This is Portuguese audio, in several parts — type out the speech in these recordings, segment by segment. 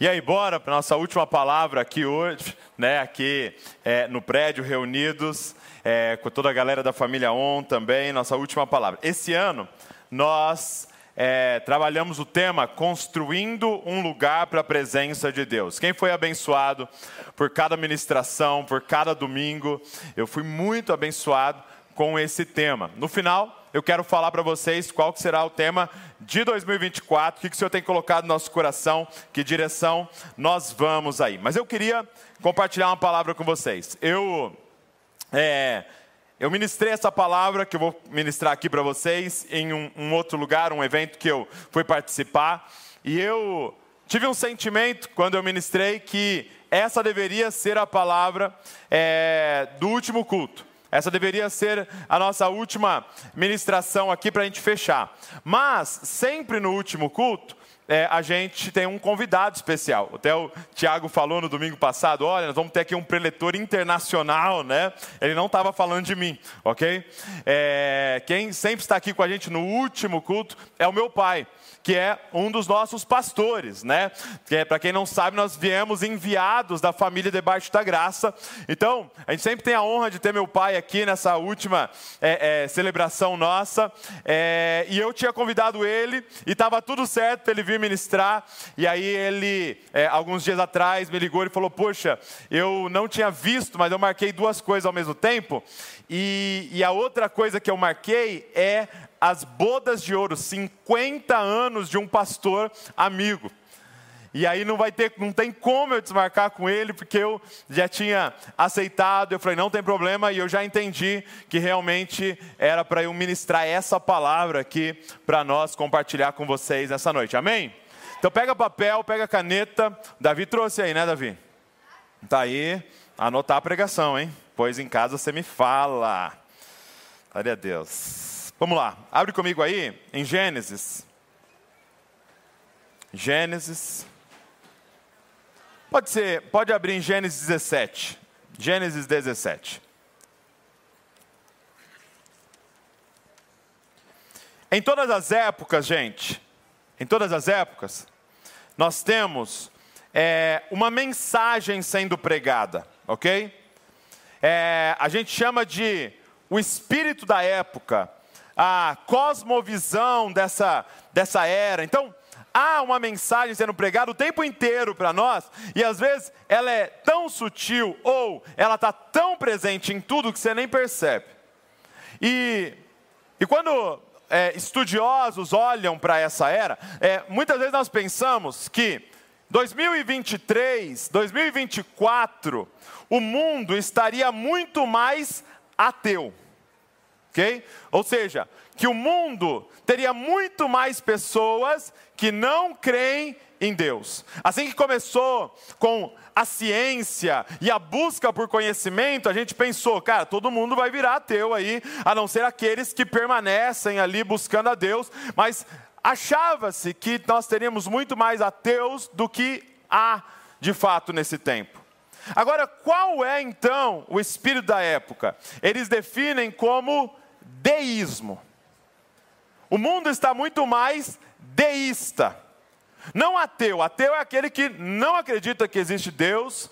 E aí, bora para nossa última palavra aqui hoje, né? Aqui é, no prédio, reunidos, é, com toda a galera da família On também, nossa última palavra. Esse ano, nós é, trabalhamos o tema Construindo um Lugar para a Presença de Deus. Quem foi abençoado por cada ministração, por cada domingo? Eu fui muito abençoado com esse tema. No final, eu quero falar para vocês qual que será o tema de 2024, o que, que o Senhor tem colocado no nosso coração, que direção nós vamos aí. Mas eu queria compartilhar uma palavra com vocês. Eu, é, eu ministrei essa palavra que eu vou ministrar aqui para vocês em um, um outro lugar, um evento que eu fui participar, e eu tive um sentimento quando eu ministrei que essa deveria ser a palavra é, do último culto. Essa deveria ser a nossa última ministração aqui para a gente fechar. Mas, sempre no último culto, é, a gente tem um convidado especial. Até o Tiago falou no domingo passado: olha, nós vamos ter aqui um preletor internacional, né? Ele não estava falando de mim, ok? É, quem sempre está aqui com a gente no último culto é o meu pai que é um dos nossos pastores, né? Que é, para quem não sabe, nós viemos enviados da família debaixo da graça. Então, a gente sempre tem a honra de ter meu pai aqui nessa última é, é, celebração nossa. É, e eu tinha convidado ele e estava tudo certo para ele vir ministrar. E aí ele, é, alguns dias atrás, me ligou e falou: Poxa, eu não tinha visto, mas eu marquei duas coisas ao mesmo tempo. E, e a outra coisa que eu marquei é as bodas de ouro, 50 anos de um pastor amigo. E aí não vai ter, não tem como eu desmarcar com ele, porque eu já tinha aceitado, eu falei, não tem problema, e eu já entendi que realmente era para eu ministrar essa palavra aqui para nós compartilhar com vocês essa noite. Amém? Então pega papel, pega caneta. Davi trouxe aí, né, Davi? Tá aí, anotar a pregação, hein? Pois em casa você me fala. Glória a Deus. Vamos lá, abre comigo aí em Gênesis. Gênesis. Pode ser, pode abrir em Gênesis 17. Gênesis 17. Em todas as épocas, gente, em todas as épocas, nós temos é, uma mensagem sendo pregada, ok? É, a gente chama de o espírito da época, a cosmovisão dessa, dessa era. Então, há uma mensagem sendo pregada o tempo inteiro para nós, e às vezes ela é tão sutil, ou ela está tão presente em tudo que você nem percebe. E, e quando é, estudiosos olham para essa era, é, muitas vezes nós pensamos que 2023, 2024, o mundo estaria muito mais ateu ok? Ou seja, que o mundo teria muito mais pessoas que não creem em Deus. Assim que começou com a ciência e a busca por conhecimento, a gente pensou, cara, todo mundo vai virar ateu aí, a não ser aqueles que permanecem ali buscando a Deus, mas achava-se que nós teríamos muito mais ateus do que há de fato nesse tempo. Agora, qual é então o espírito da época? Eles definem como deísmo. O mundo está muito mais deísta. Não ateu. Ateu é aquele que não acredita que existe Deus,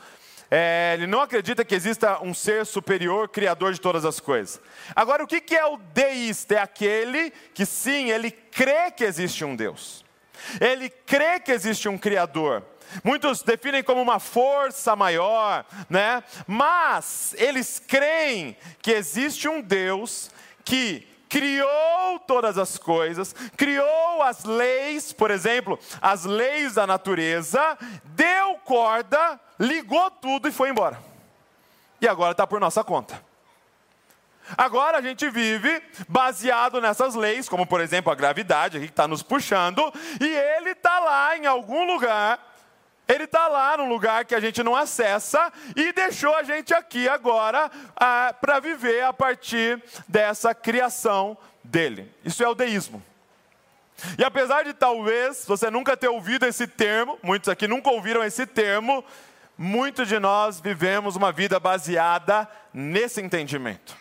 é, ele não acredita que exista um ser superior, criador de todas as coisas. Agora, o que, que é o deísta? É aquele que sim, ele crê que existe um Deus. Ele crê que existe um Criador. Muitos definem como uma força maior, né? Mas eles creem que existe um Deus que criou todas as coisas, criou as leis, por exemplo, as leis da natureza, deu corda, ligou tudo e foi embora. E agora está por nossa conta. Agora a gente vive baseado nessas leis, como por exemplo a gravidade aqui que está nos puxando, e ele está lá em algum lugar ele está lá no lugar que a gente não acessa e deixou a gente aqui agora ah, para viver a partir dessa criação dele. Isso é o deísmo. E apesar de talvez você nunca ter ouvido esse termo, muitos aqui nunca ouviram esse termo, muitos de nós vivemos uma vida baseada nesse entendimento.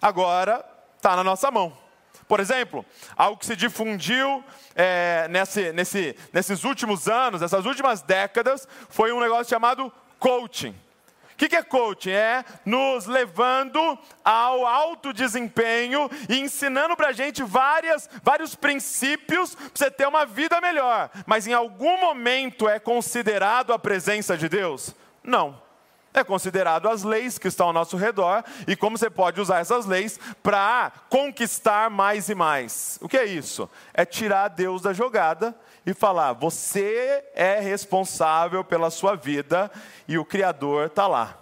Agora está na nossa mão. Por exemplo, algo que se difundiu é, nesse, nesse, nesses últimos anos, nessas últimas décadas, foi um negócio chamado coaching. O que, que é coaching? É nos levando ao alto desempenho e ensinando para a gente várias, vários princípios para você ter uma vida melhor. Mas em algum momento é considerado a presença de Deus? Não. É considerado as leis que estão ao nosso redor e como você pode usar essas leis para conquistar mais e mais. O que é isso? É tirar Deus da jogada e falar: você é responsável pela sua vida e o Criador está lá.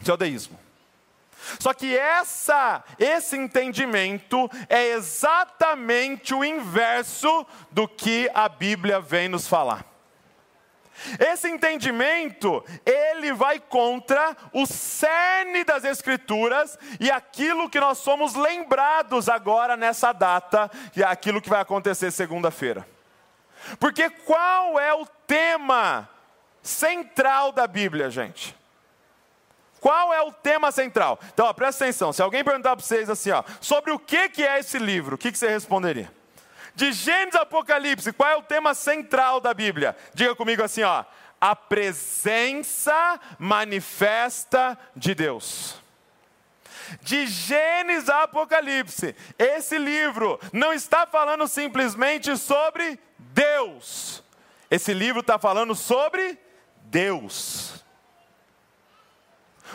Isso é o deísmo. Só que essa, esse entendimento é exatamente o inverso do que a Bíblia vem nos falar. Esse entendimento, ele vai contra o cerne das Escrituras e aquilo que nós somos lembrados agora nessa data, e aquilo que vai acontecer segunda-feira. Porque qual é o tema central da Bíblia, gente? Qual é o tema central? Então, ó, presta atenção. Se alguém perguntar para vocês assim, ó, sobre o que, que é esse livro, o que, que você responderia? De Gênesis a Apocalipse, qual é o tema central da Bíblia? Diga comigo assim, ó, a presença manifesta de Deus. De Gênesis a Apocalipse, esse livro não está falando simplesmente sobre Deus. Esse livro está falando sobre Deus.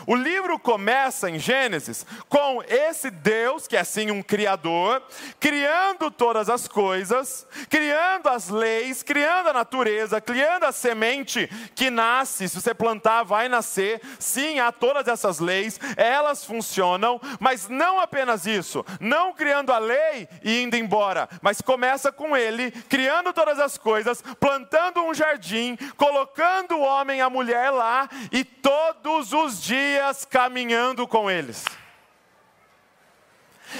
O livro começa em Gênesis com esse Deus, que é assim um criador, criando todas as coisas, criando as leis, criando a natureza, criando a semente que nasce, se você plantar vai nascer. Sim, há todas essas leis, elas funcionam, mas não apenas isso, não criando a lei e indo embora, mas começa com ele criando todas as coisas, plantando um jardim, colocando o homem e a mulher lá e todos os dias dias caminhando com eles.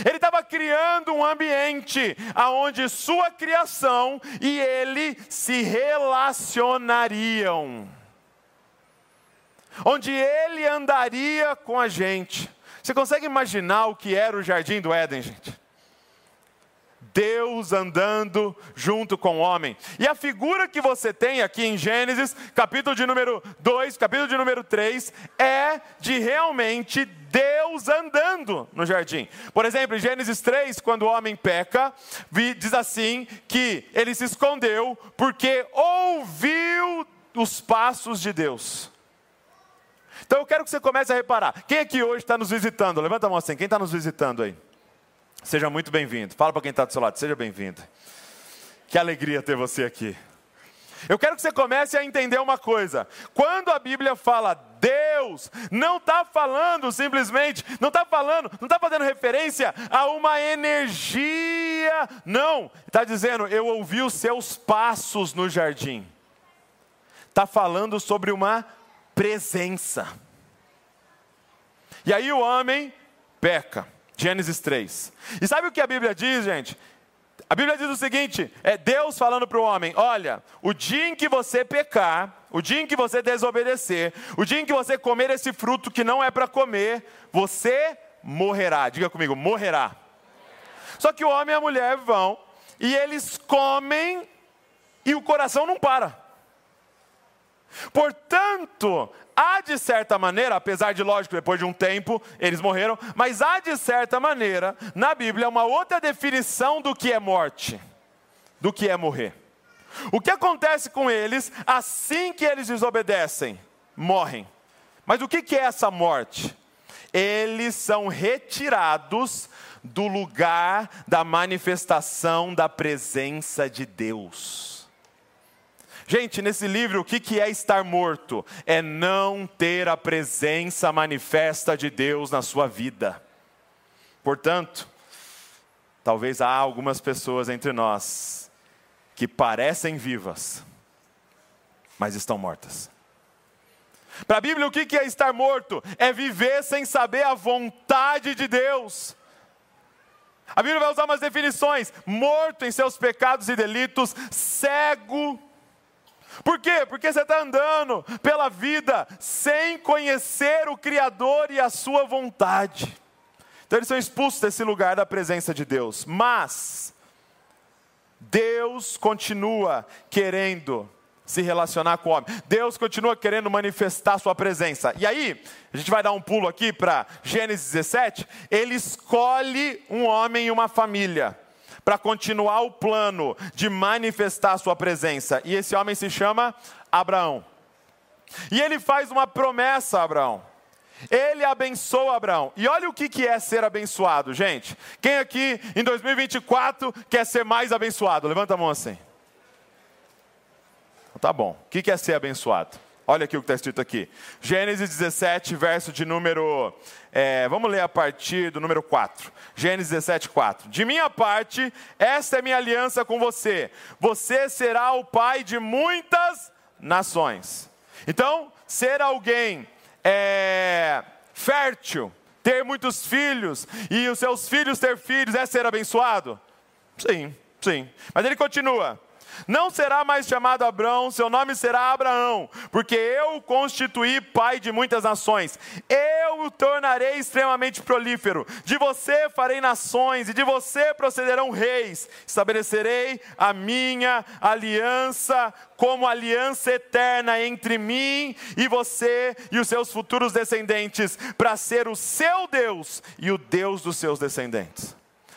Ele estava criando um ambiente aonde sua criação e ele se relacionariam. Onde ele andaria com a gente. Você consegue imaginar o que era o jardim do Éden, gente? Deus andando junto com o homem. E a figura que você tem aqui em Gênesis, capítulo de número 2, capítulo de número 3, é de realmente Deus andando no jardim. Por exemplo, em Gênesis 3, quando o homem peca, diz assim que ele se escondeu porque ouviu os passos de Deus. Então eu quero que você comece a reparar. Quem aqui hoje está nos visitando? Levanta a mão assim. Quem está nos visitando aí? Seja muito bem-vindo. Fala para quem está do seu lado, seja bem-vindo. Que alegria ter você aqui. Eu quero que você comece a entender uma coisa. Quando a Bíblia fala Deus, não está falando simplesmente, não está falando, não está fazendo referência a uma energia. Não, está dizendo, eu ouvi os seus passos no jardim. Está falando sobre uma presença. E aí o homem peca. Gênesis 3. E sabe o que a Bíblia diz, gente? A Bíblia diz o seguinte: é Deus falando para o homem: olha, o dia em que você pecar, o dia em que você desobedecer, o dia em que você comer esse fruto que não é para comer, você morrerá. Diga comigo: morrerá. Só que o homem e a mulher vão e eles comem e o coração não para. Portanto, há de certa maneira, apesar de lógico, depois de um tempo eles morreram, mas há de certa maneira, na Bíblia, uma outra definição do que é morte, do que é morrer. O que acontece com eles assim que eles desobedecem? Morrem. Mas o que é essa morte? Eles são retirados do lugar da manifestação da presença de Deus. Gente, nesse livro, o que é estar morto? É não ter a presença manifesta de Deus na sua vida. Portanto, talvez há algumas pessoas entre nós que parecem vivas, mas estão mortas. Para a Bíblia, o que é estar morto? É viver sem saber a vontade de Deus. A Bíblia vai usar umas definições: morto em seus pecados e delitos, cego por quê? Porque você está andando pela vida sem conhecer o Criador e a sua vontade. Então eles são expulsos desse lugar da presença de Deus. Mas Deus continua querendo se relacionar com o homem. Deus continua querendo manifestar sua presença. E aí, a gente vai dar um pulo aqui para Gênesis 17, ele escolhe um homem e uma família para continuar o plano de manifestar sua presença. E esse homem se chama Abraão. E ele faz uma promessa a Abraão. Ele abençoa Abraão. E olha o que é ser abençoado, gente. Quem aqui em 2024 quer ser mais abençoado? Levanta a mão assim. Tá bom. O que é ser abençoado? Olha aqui o que está escrito aqui. Gênesis 17, verso de número. É, vamos ler a partir do número 4. Gênesis 17, 4. De minha parte, esta é minha aliança com você. Você será o pai de muitas nações. Então, ser alguém é, fértil, ter muitos filhos e os seus filhos ter filhos é ser abençoado? Sim, sim. Mas ele continua. Não será mais chamado Abraão, seu nome será Abraão, porque eu o constituí pai de muitas nações. Eu o tornarei extremamente prolífero. De você farei nações, e de você procederão reis. Estabelecerei a minha aliança como aliança eterna entre mim e você e os seus futuros descendentes, para ser o seu Deus e o Deus dos seus descendentes.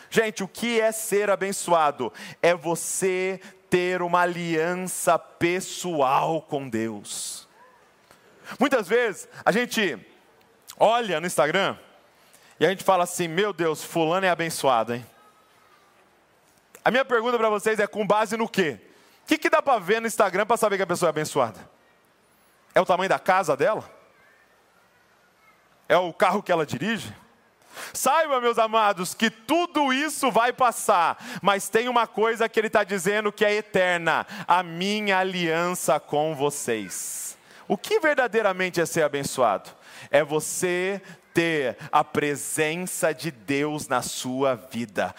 Gente, o que é ser abençoado? É você ter uma aliança pessoal com Deus. Muitas vezes a gente olha no Instagram e a gente fala assim: Meu Deus, Fulano é abençoado, hein? A minha pergunta para vocês é: com base no quê? O que, que dá para ver no Instagram para saber que a pessoa é abençoada? É o tamanho da casa dela? É o carro que ela dirige? Saiba, meus amados, que tudo isso vai passar, mas tem uma coisa que ele está dizendo que é eterna: a minha aliança com vocês. O que verdadeiramente é ser abençoado? É você ter a presença de Deus na sua vida.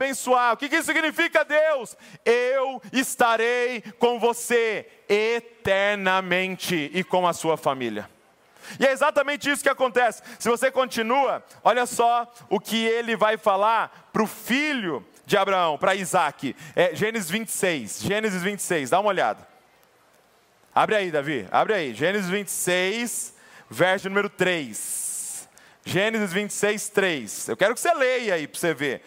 Abençoar. O que isso significa, Deus? Eu estarei com você eternamente e com a sua família. E é exatamente isso que acontece. Se você continua, olha só o que ele vai falar para o filho de Abraão, para Isaac. É Gênesis 26. Gênesis 26, dá uma olhada. Abre aí, Davi, abre aí. Gênesis 26, verso número 3. Gênesis 26, 3. Eu quero que você leia aí para você ver.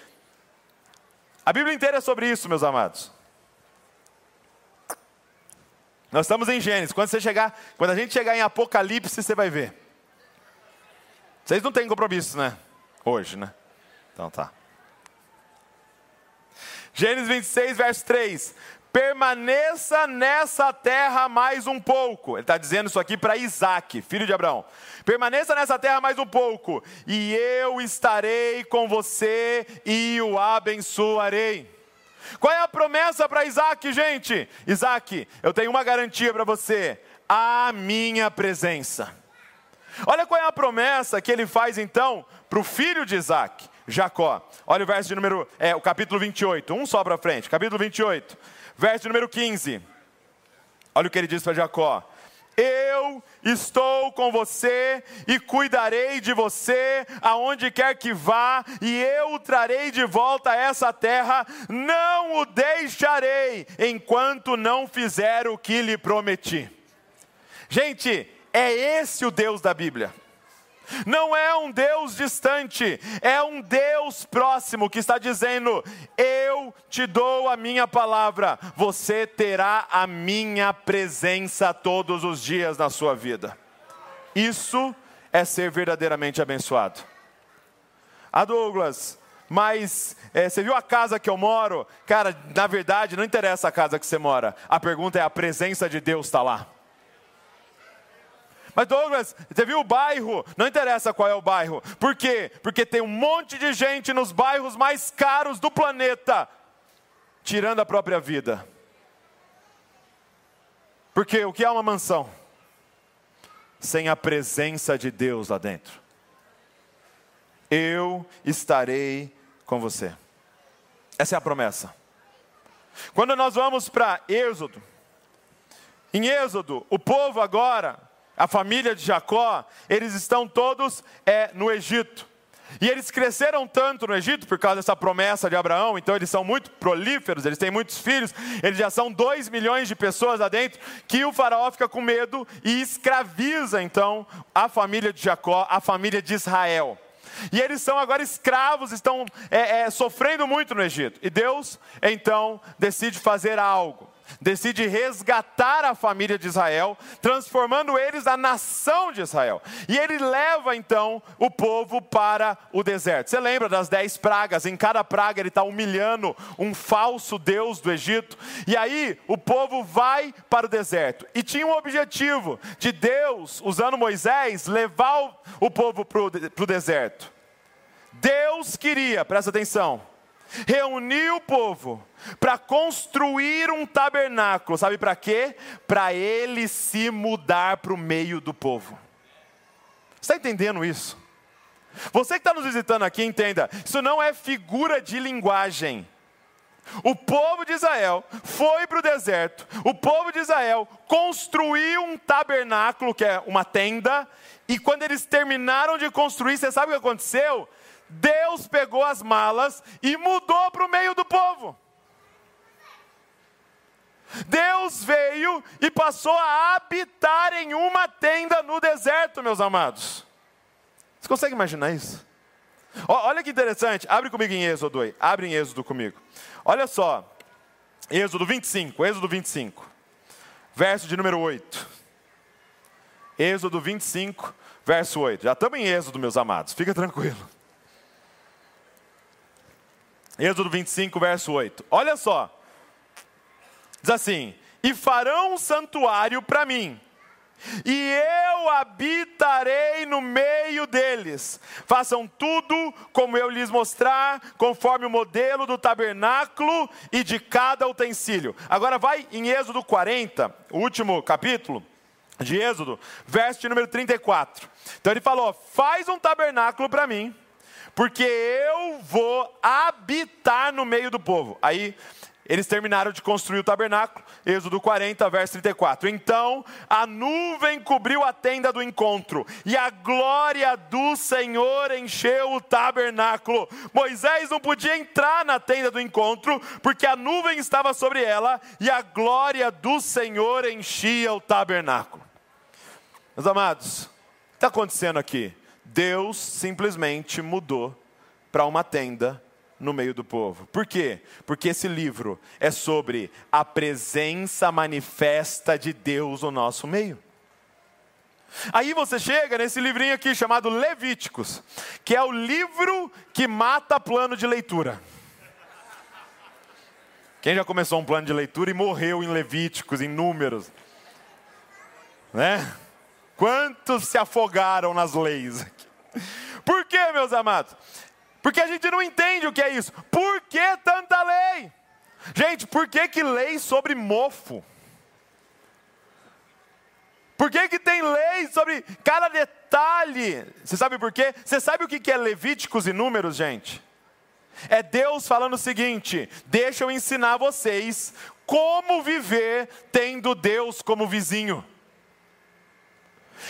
A Bíblia inteira é sobre isso, meus amados. Nós estamos em Gênesis. Quando você chegar, quando a gente chegar em Apocalipse, você vai ver. Vocês não têm compromisso, né? Hoje, né? Então tá. Gênesis 26, verso 3 permaneça nessa terra mais um pouco. Ele está dizendo isso aqui para Isaac, filho de Abraão. Permaneça nessa terra mais um pouco, e eu estarei com você e o abençoarei. Qual é a promessa para Isaac, gente? Isaac, eu tenho uma garantia para você: a minha presença. Olha qual é a promessa que ele faz então para o filho de Isaac, Jacó. Olha o verso de número, é, o capítulo 28, um só para frente, capítulo 28. Verso número 15. Olha o que ele diz para Jacó: Eu estou com você e cuidarei de você aonde quer que vá, e eu o trarei de volta a essa terra, não o deixarei enquanto não fizer o que lhe prometi. Gente, é esse o Deus da Bíblia. Não é um Deus distante, é um Deus próximo que está dizendo: Eu te dou a minha palavra, você terá a minha presença todos os dias na sua vida. Isso é ser verdadeiramente abençoado. Ah, Douglas, mas é, você viu a casa que eu moro? Cara, na verdade, não interessa a casa que você mora, a pergunta é: a presença de Deus está lá. Mas Douglas, você viu o bairro? Não interessa qual é o bairro. Por quê? Porque tem um monte de gente nos bairros mais caros do planeta, tirando a própria vida. Porque o que é uma mansão? Sem a presença de Deus lá dentro. Eu estarei com você. Essa é a promessa. Quando nós vamos para Êxodo, em Êxodo, o povo agora, a família de Jacó, eles estão todos é, no Egito. E eles cresceram tanto no Egito por causa dessa promessa de Abraão, então eles são muito prolíferos, eles têm muitos filhos, eles já são dois milhões de pessoas lá dentro, que o faraó fica com medo e escraviza então a família de Jacó, a família de Israel. E eles são agora escravos, estão é, é, sofrendo muito no Egito. E Deus então decide fazer algo decide resgatar a família de Israel, transformando eles na nação de Israel. E ele leva então o povo para o deserto. Você lembra das dez pragas? Em cada praga ele está humilhando um falso Deus do Egito. E aí o povo vai para o deserto. E tinha um objetivo de Deus, usando Moisés, levar o povo para o deserto. Deus queria, presta atenção, reunir o povo para construir um tabernáculo. Sabe para quê? Para ele se mudar para o meio do povo. Está entendendo isso? Você que está nos visitando aqui, entenda: isso não é figura de linguagem. O povo de Israel foi para o deserto, o povo de Israel construiu um tabernáculo, que é uma tenda, e quando eles terminaram de construir, você sabe o que aconteceu? Deus pegou as malas e mudou para o meio do povo. Deus veio e passou a habitar em uma tenda no deserto, meus amados. Você consegue imaginar isso? Olha que interessante, abre comigo em Êxodo aí, abre em Êxodo comigo. Olha só, Êxodo 25, Êxodo 25, verso de número 8. Êxodo 25, verso 8. Já estamos em Êxodo, meus amados, fica tranquilo. Êxodo 25, verso 8. Olha só, Diz assim: E farão um santuário para mim, e eu habitarei no meio deles. Façam tudo como eu lhes mostrar, conforme o modelo do tabernáculo e de cada utensílio. Agora vai em Êxodo 40, o último capítulo de Êxodo, verso número 34. Então ele falou: Faz um tabernáculo para mim, porque eu vou habitar no meio do povo. Aí eles terminaram de construir o tabernáculo, Êxodo 40, verso 34. Então a nuvem cobriu a tenda do encontro, e a glória do Senhor encheu o tabernáculo. Moisés não podia entrar na tenda do encontro, porque a nuvem estava sobre ela, e a glória do Senhor enchia o tabernáculo. Meus amados, o que está acontecendo aqui? Deus simplesmente mudou para uma tenda no meio do povo. Por quê? Porque esse livro é sobre a presença manifesta de Deus no nosso meio. Aí você chega nesse livrinho aqui chamado Levíticos, que é o livro que mata plano de leitura. Quem já começou um plano de leitura e morreu em Levíticos, em números? Né? Quantos se afogaram nas leis? Por quê, meus amados? Porque a gente não entende o que é isso. Por que tanta lei? Gente, por que, que lei sobre mofo? Por que, que tem lei sobre cada detalhe? Você sabe por quê? Você sabe o que é Levíticos e Números, gente? É Deus falando o seguinte: deixa eu ensinar vocês como viver tendo Deus como vizinho.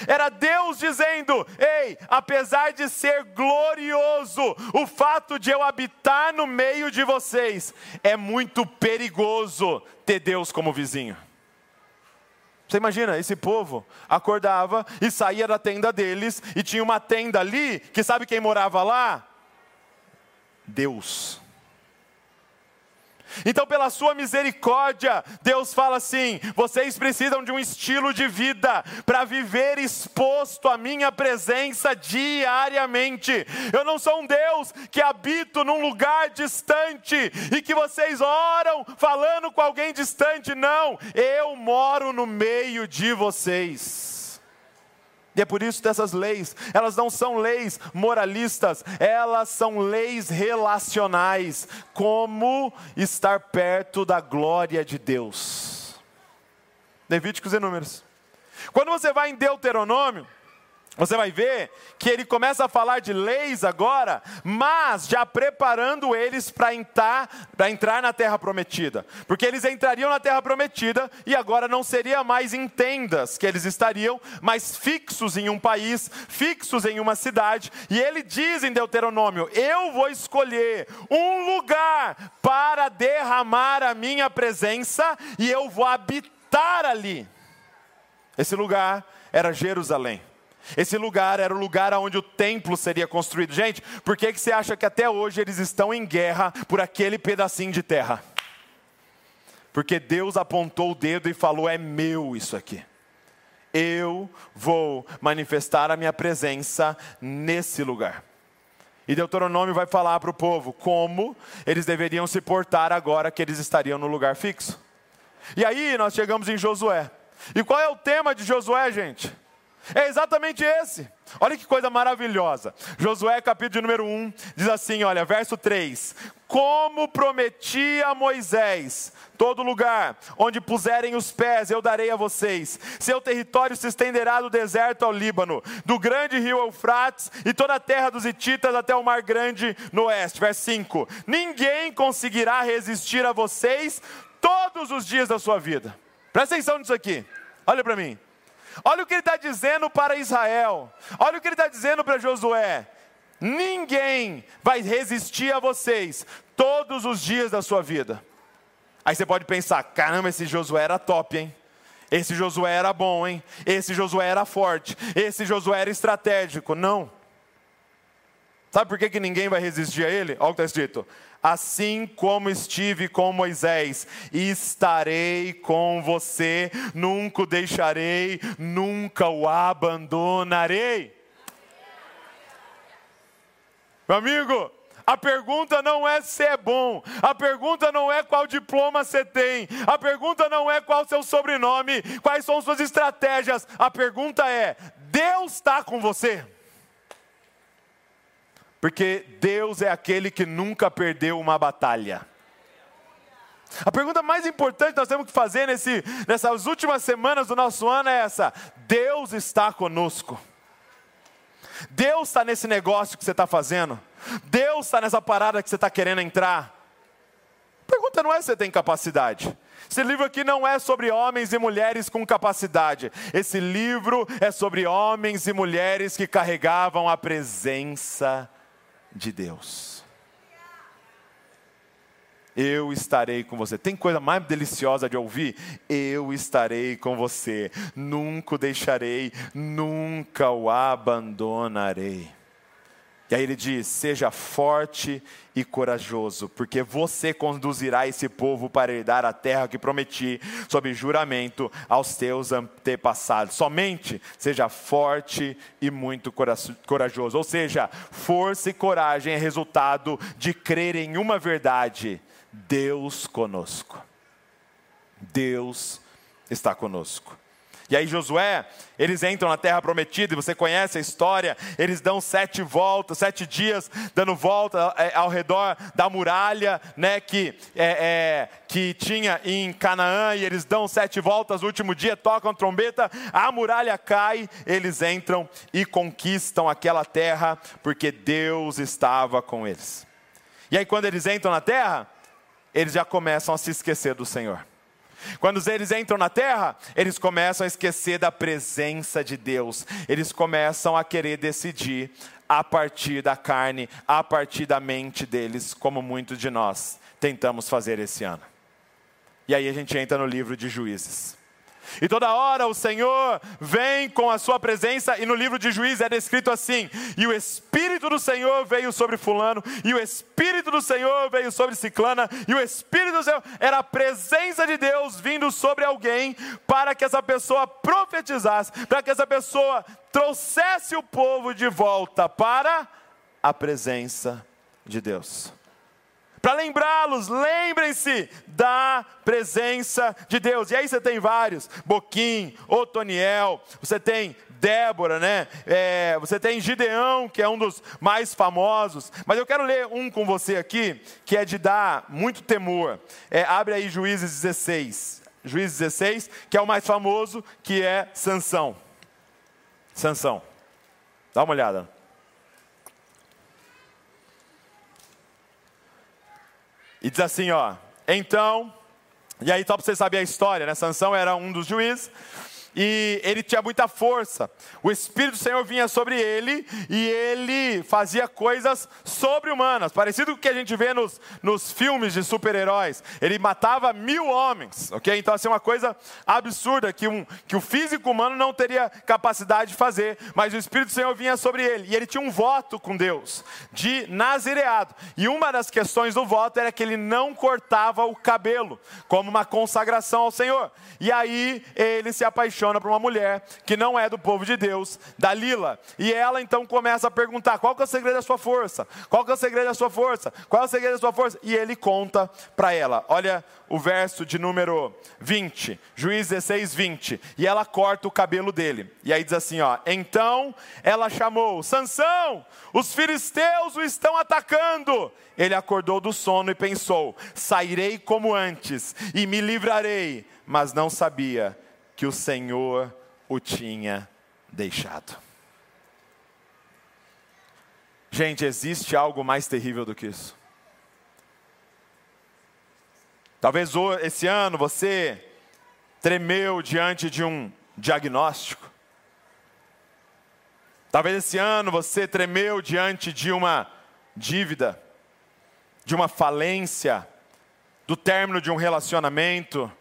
Era Deus dizendo: Ei, apesar de ser glorioso, o fato de eu habitar no meio de vocês é muito perigoso ter Deus como vizinho. Você imagina, esse povo acordava e saía da tenda deles e tinha uma tenda ali, que sabe quem morava lá? Deus. Então, pela sua misericórdia, Deus fala assim: vocês precisam de um estilo de vida para viver exposto à minha presença diariamente. Eu não sou um Deus que habito num lugar distante e que vocês oram falando com alguém distante. Não, eu moro no meio de vocês. E é por isso dessas leis, elas não são leis moralistas, elas são leis relacionais, como estar perto da glória de Deus. Levíticos e Números. Quando você vai em Deuteronômio, você vai ver que ele começa a falar de leis agora, mas já preparando eles para entrar, entrar na terra prometida. Porque eles entrariam na terra prometida e agora não seria mais em tendas que eles estariam, mas fixos em um país, fixos em uma cidade. E ele diz em Deuteronômio: Eu vou escolher um lugar para derramar a minha presença e eu vou habitar ali. Esse lugar era Jerusalém. Esse lugar era o lugar onde o templo seria construído. Gente, por que, que você acha que até hoje eles estão em guerra por aquele pedacinho de terra? Porque Deus apontou o dedo e falou: é meu isso aqui. Eu vou manifestar a minha presença nesse lugar. E Deuteronômio vai falar para o povo como eles deveriam se portar agora que eles estariam no lugar fixo. E aí nós chegamos em Josué. E qual é o tema de Josué, gente? É exatamente esse. Olha que coisa maravilhosa. Josué, capítulo número 1, diz assim: olha, verso 3: Como prometi a Moisés, todo lugar onde puserem os pés eu darei a vocês. Seu território se estenderá do deserto ao Líbano, do grande rio Eufrates e toda a terra dos Hititas até o mar grande no oeste. Verso 5: Ninguém conseguirá resistir a vocês todos os dias da sua vida. Presta atenção nisso aqui. Olha para mim. Olha o que ele está dizendo para Israel. Olha o que ele está dizendo para Josué. Ninguém vai resistir a vocês todos os dias da sua vida. Aí você pode pensar: caramba, esse Josué era top, hein? Esse Josué era bom, hein? Esse Josué era forte. Esse Josué era estratégico. Não. Sabe por que, que ninguém vai resistir a ele? Olha o que está escrito: assim como estive com Moisés, estarei com você, nunca o deixarei, nunca o abandonarei. Meu amigo, a pergunta não é se é bom, a pergunta não é qual diploma você tem, a pergunta não é qual seu sobrenome, quais são suas estratégias, a pergunta é: Deus está com você? Porque Deus é aquele que nunca perdeu uma batalha. A pergunta mais importante que nós temos que fazer nesse, nessas últimas semanas do nosso ano é essa: Deus está conosco. Deus está nesse negócio que você está fazendo. Deus está nessa parada que você está querendo entrar. A pergunta não é se você tem capacidade. Esse livro aqui não é sobre homens e mulheres com capacidade. Esse livro é sobre homens e mulheres que carregavam a presença de Deus. Eu estarei com você. Tem coisa mais deliciosa de ouvir? Eu estarei com você. Nunca o deixarei, nunca o abandonarei. E aí ele diz: seja forte e corajoso, porque você conduzirá esse povo para herdar a terra que prometi, sob juramento aos teus antepassados. Somente seja forte e muito corajoso. Ou seja, força e coragem é resultado de crer em uma verdade: Deus conosco. Deus está conosco. E aí Josué, eles entram na terra prometida, e você conhece a história, eles dão sete voltas, sete dias dando volta é, ao redor da muralha, né, que, é, é, que tinha em Canaã, e eles dão sete voltas, no último dia tocam trombeta, a muralha cai, eles entram e conquistam aquela terra, porque Deus estava com eles. E aí quando eles entram na terra, eles já começam a se esquecer do Senhor. Quando eles entram na terra, eles começam a esquecer da presença de Deus, eles começam a querer decidir a partir da carne, a partir da mente deles, como muitos de nós tentamos fazer esse ano. E aí a gente entra no livro de Juízes. E toda hora o Senhor vem com a sua presença, e no livro de Juízes é descrito assim: e o Espírito do Senhor veio sobre Fulano, e o Espírito do Senhor veio sobre Ciclana, e o Espírito do Senhor era a presença de Deus vindo sobre alguém, para que essa pessoa profetizasse, para que essa pessoa trouxesse o povo de volta para a presença de Deus para lembrá-los, lembrem-se da presença de Deus. E aí você tem vários: Boquim, Otoniel, você tem Débora, né? É, você tem Gideão, que é um dos mais famosos. Mas eu quero ler um com você aqui, que é de dar muito temor. É, abre aí Juízes 16. Juízes 16, que é o mais famoso, que é Sansão. Sansão. Dá uma olhada. E diz assim, ó. Então, e aí só para você saber a história, né? Sansão era um dos juízes e ele tinha muita força. O Espírito do Senhor vinha sobre ele e ele fazia coisas sobre-humanas, parecido com o que a gente vê nos, nos filmes de super-heróis. Ele matava mil homens, ok? Então, assim, uma coisa absurda que, um, que o físico humano não teria capacidade de fazer, mas o Espírito do Senhor vinha sobre ele e ele tinha um voto com Deus de nazireado. E uma das questões do voto era que ele não cortava o cabelo, como uma consagração ao Senhor. E aí ele se apaixonou por uma mulher que não é do povo de Deus, Dalila. E ela então começa a perguntar: qual que é o segredo da sua força? Qual que é o segredo da sua força? Qual é o segredo da sua força? E ele conta para ela. Olha o verso de número 20, Juiz 16, 20. E ela corta o cabelo dele. E aí diz assim: ó, então ela chamou: Sansão, os filisteus o estão atacando. Ele acordou do sono e pensou: sairei como antes e me livrarei. Mas não sabia que o Senhor o tinha deixado. Gente, existe algo mais terrível do que isso. Talvez esse ano você tremeu diante de um diagnóstico. Talvez esse ano você tremeu diante de uma dívida, de uma falência, do término de um relacionamento.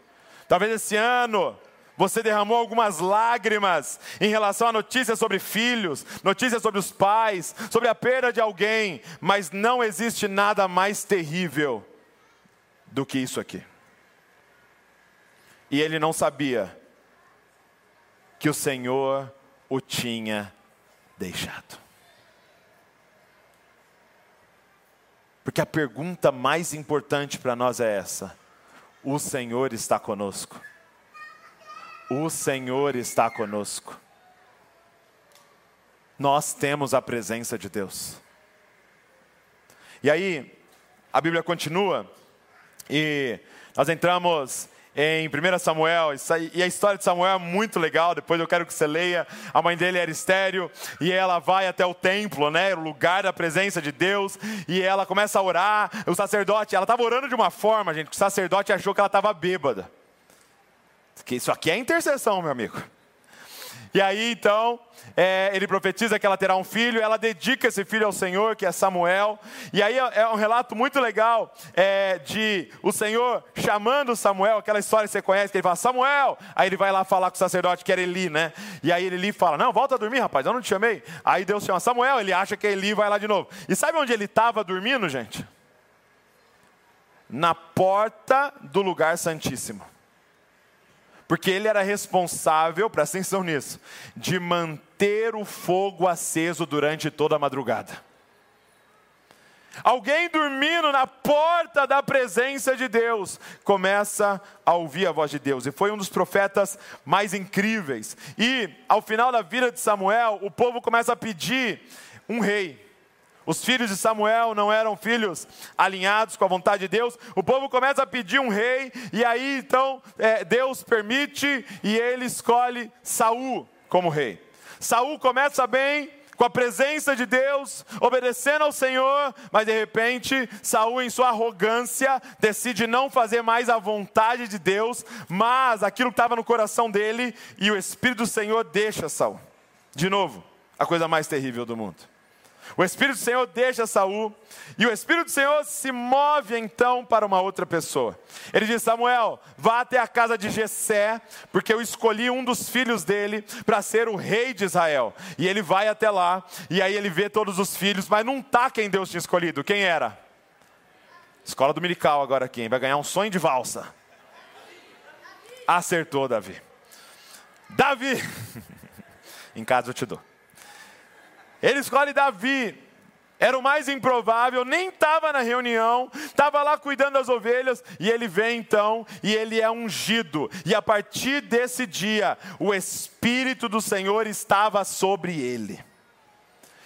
Talvez esse ano você derramou algumas lágrimas em relação a notícias sobre filhos, notícias sobre os pais, sobre a perda de alguém, mas não existe nada mais terrível do que isso aqui. E ele não sabia que o Senhor o tinha deixado. Porque a pergunta mais importante para nós é essa: o Senhor está conosco. O Senhor está conosco. Nós temos a presença de Deus. E aí, a Bíblia continua, e nós entramos em 1 Samuel, e a história de Samuel é muito legal, depois eu quero que você leia. A mãe dele era estéreo, e ela vai até o templo, né, o lugar da presença de Deus, e ela começa a orar. O sacerdote, ela estava orando de uma forma, gente, que o sacerdote achou que ela estava bêbada. Que isso aqui é intercessão, meu amigo. E aí então, é, ele profetiza que ela terá um filho, ela dedica esse filho ao Senhor, que é Samuel. E aí é, é um relato muito legal é, de o Senhor chamando Samuel, aquela história que você conhece, que ele fala, Samuel! Aí ele vai lá falar com o sacerdote, que era Eli, né? E aí Eli fala, não, volta a dormir, rapaz, eu não te chamei. Aí Deus chama Samuel, ele acha que é Eli vai lá de novo. E sabe onde ele estava dormindo, gente? Na porta do lugar santíssimo. Porque ele era responsável, presta atenção nisso, de manter o fogo aceso durante toda a madrugada. Alguém dormindo na porta da presença de Deus começa a ouvir a voz de Deus, e foi um dos profetas mais incríveis. E ao final da vida de Samuel, o povo começa a pedir um rei. Os filhos de Samuel não eram filhos alinhados com a vontade de Deus. O povo começa a pedir um rei, e aí então é, Deus permite e ele escolhe Saul como rei. Saul começa bem, com a presença de Deus, obedecendo ao Senhor, mas de repente Saul, em sua arrogância, decide não fazer mais a vontade de Deus, mas aquilo que estava no coração dele, e o Espírito do Senhor deixa Saul. De novo, a coisa mais terrível do mundo. O Espírito do Senhor deixa Saul e o Espírito do Senhor se move então para uma outra pessoa. Ele diz: Samuel, vá até a casa de Jessé, porque eu escolhi um dos filhos dele para ser o rei de Israel. E ele vai até lá e aí ele vê todos os filhos, mas não tá quem Deus tinha escolhido. Quem era? Escola dominical agora quem vai ganhar um sonho de valsa. Acertou, Davi. Davi. em casa eu te dou. Ele escolhe Davi. Era o mais improvável, nem estava na reunião, estava lá cuidando das ovelhas, e ele vem então, e ele é ungido. E a partir desse dia, o Espírito do Senhor estava sobre ele.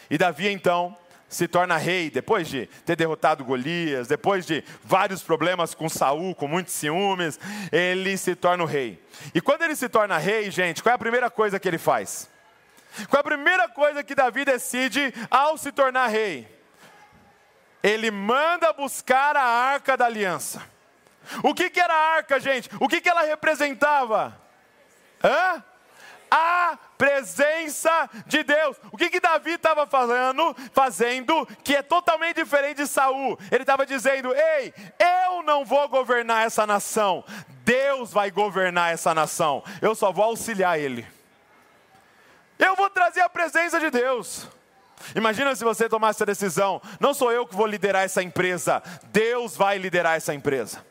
E Davi então se torna rei, depois de ter derrotado Golias, depois de vários problemas com Saul, com muitos ciúmes, ele se torna o rei. E quando ele se torna rei, gente, qual é a primeira coisa que ele faz? Qual é a primeira coisa que Davi decide ao se tornar rei? Ele manda buscar a arca da aliança. O que, que era a arca, gente? O que, que ela representava? Hã? A presença de Deus. O que, que Davi estava fazendo, fazendo que é totalmente diferente de Saul? Ele estava dizendo: Ei, eu não vou governar essa nação, Deus vai governar essa nação, eu só vou auxiliar ele. Eu vou trazer a presença de Deus. Imagina se você tomasse essa decisão: não sou eu que vou liderar essa empresa, Deus vai liderar essa empresa.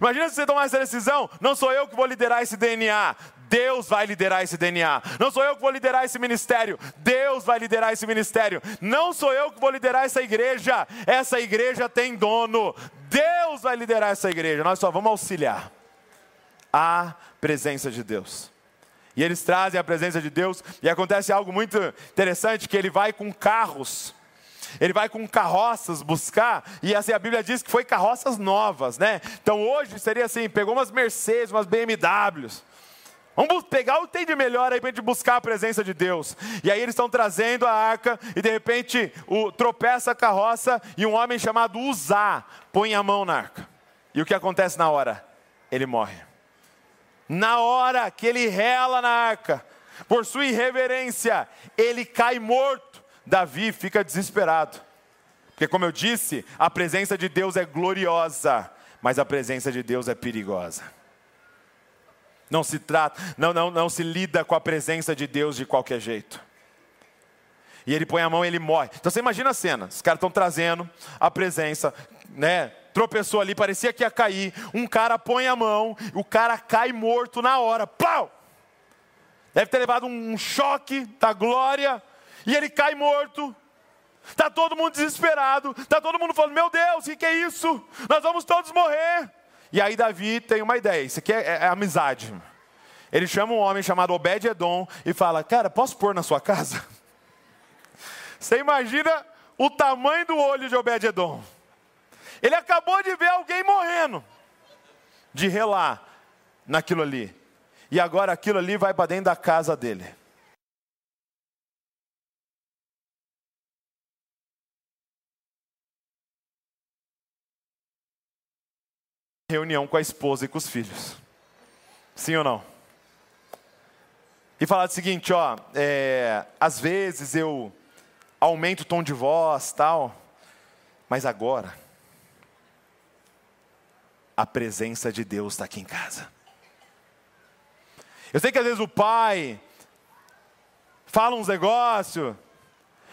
Imagina se você tomasse essa decisão: não sou eu que vou liderar esse DNA, Deus vai liderar esse DNA. Não sou eu que vou liderar esse ministério, Deus vai liderar esse ministério. Não sou eu que vou liderar essa igreja, essa igreja tem dono, Deus vai liderar essa igreja. Nós só vamos auxiliar a presença de Deus. E eles trazem a presença de Deus, e acontece algo muito interessante: que ele vai com carros, ele vai com carroças buscar, e assim a Bíblia diz que foi carroças novas, né? Então hoje seria assim: pegou umas Mercedes, umas BMWs. Vamos pegar o que tem de melhor aí para a gente buscar a presença de Deus. E aí eles estão trazendo a arca, e de repente o, tropeça a carroça, e um homem chamado Uzá põe a mão na arca. E o que acontece na hora? Ele morre. Na hora que ele rela na arca, por sua irreverência, ele cai morto. Davi fica desesperado. Porque, como eu disse, a presença de Deus é gloriosa, mas a presença de Deus é perigosa. Não se trata, não, não, não se lida com a presença de Deus de qualquer jeito. E ele põe a mão e ele morre. Então você imagina a cena: os caras estão trazendo a presença, né? Tropeçou ali, parecia que ia cair. Um cara põe a mão, o cara cai morto na hora. Pau! Deve ter levado um choque da glória, e ele cai morto. Está todo mundo desesperado, está todo mundo falando: Meu Deus, o que, é isso? Nós vamos todos morrer. E aí Davi tem uma ideia: isso aqui é, é, é amizade. Ele chama um homem chamado Obed-Edom e fala: Cara, posso pôr na sua casa? Você imagina o tamanho do olho de Obed-Edom. Ele acabou de ver alguém morrendo, de relar naquilo ali. E agora aquilo ali vai para dentro da casa dele. Reunião com a esposa e com os filhos. Sim ou não? E falar o seguinte, ó, é, às vezes eu aumento o tom de voz, tal, mas agora a presença de Deus está aqui em casa. Eu sei que às vezes o pai fala uns negócios,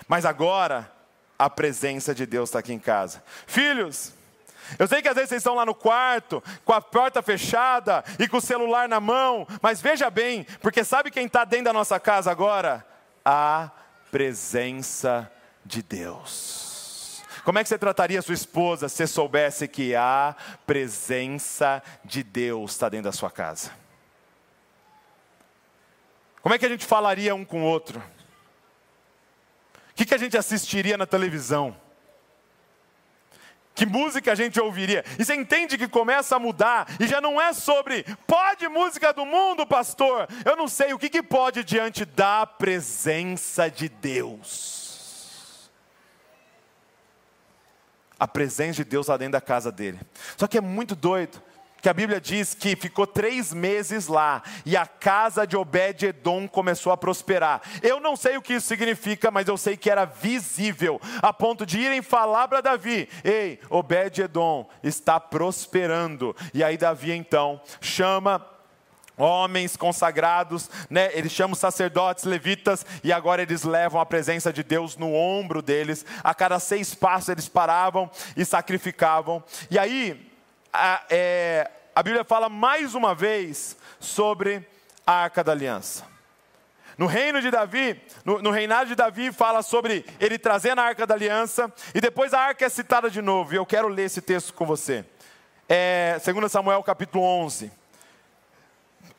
mas agora a presença de Deus está aqui em casa. Filhos, eu sei que às vezes vocês estão lá no quarto, com a porta fechada e com o celular na mão, mas veja bem, porque sabe quem está dentro da nossa casa agora? A presença de Deus. Como é que você trataria sua esposa se soubesse que a presença de Deus está dentro da sua casa? Como é que a gente falaria um com o outro? O que, que a gente assistiria na televisão? Que música a gente ouviria? E você entende que começa a mudar, e já não é sobre pode música do mundo, pastor. Eu não sei o que, que pode diante da presença de Deus. A presença de Deus lá dentro da casa dele. Só que é muito doido, que a Bíblia diz que ficou três meses lá e a casa de Obed-Edom começou a prosperar. Eu não sei o que isso significa, mas eu sei que era visível, a ponto de irem falar para Davi: Ei, Obed-Edom está prosperando. E aí Davi então chama homens consagrados, né? Eles chamam sacerdotes, levitas, e agora eles levam a presença de Deus no ombro deles. A cada seis passos eles paravam e sacrificavam. E aí, a, é, a Bíblia fala mais uma vez sobre a arca da aliança. No reino de Davi, no, no, reinado de Davi, fala sobre ele trazendo a arca da aliança, e depois a arca é citada de novo, e eu quero ler esse texto com você. É, 2 Samuel capítulo 11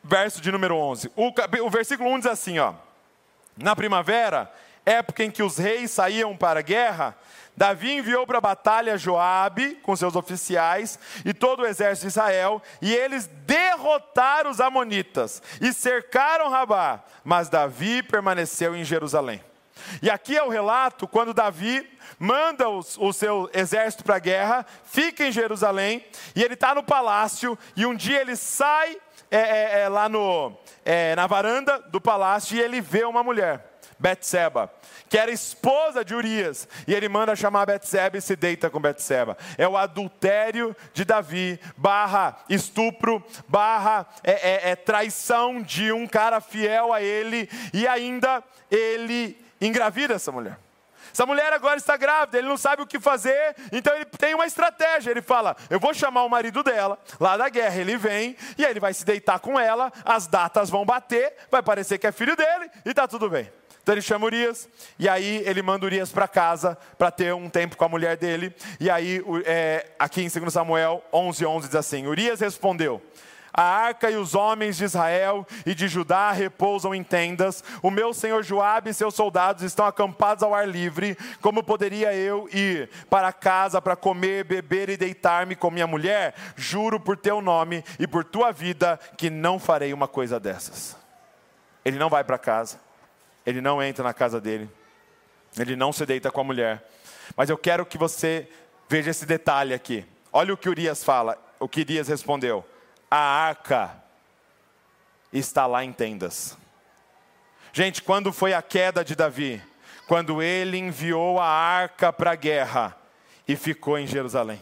verso de número 11. O, o versículo 1 diz assim: ó, Na primavera época em que os reis saíam para a guerra, Davi enviou para a batalha Joabe com seus oficiais e todo o exército de Israel, e eles derrotaram os amonitas e cercaram Rabá, mas Davi permaneceu em Jerusalém. E aqui é o relato quando Davi manda os, o seu exército para a guerra, fica em Jerusalém, e ele está no palácio, e um dia ele sai é, é, é, lá no, é, na varanda do palácio e ele vê uma mulher. Betseba, que era esposa de Urias, e ele manda chamar Betseba e se deita com Betseba. É o adultério de Davi, barra estupro, barra é, é, é traição de um cara fiel a ele, e ainda ele engravida essa mulher. Essa mulher agora está grávida, ele não sabe o que fazer, então ele tem uma estratégia. Ele fala: Eu vou chamar o marido dela, lá da guerra, ele vem, e aí ele vai se deitar com ela, as datas vão bater, vai parecer que é filho dele, e está tudo bem. Então ele chama Urias, e aí ele manda Urias para casa, para ter um tempo com a mulher dele. E aí, é, aqui em 2 Samuel 11, 11 diz assim: Urias respondeu: a arca e os homens de Israel e de Judá repousam em tendas. O meu senhor Joabe e seus soldados estão acampados ao ar livre. Como poderia eu ir para casa para comer, beber e deitar-me com minha mulher? Juro por teu nome e por tua vida que não farei uma coisa dessas. Ele não vai para casa. Ele não entra na casa dele. Ele não se deita com a mulher. Mas eu quero que você veja esse detalhe aqui. Olha o que Urias fala, o que Urias respondeu a arca está lá em tendas. Gente, quando foi a queda de Davi? Quando ele enviou a arca para a guerra e ficou em Jerusalém.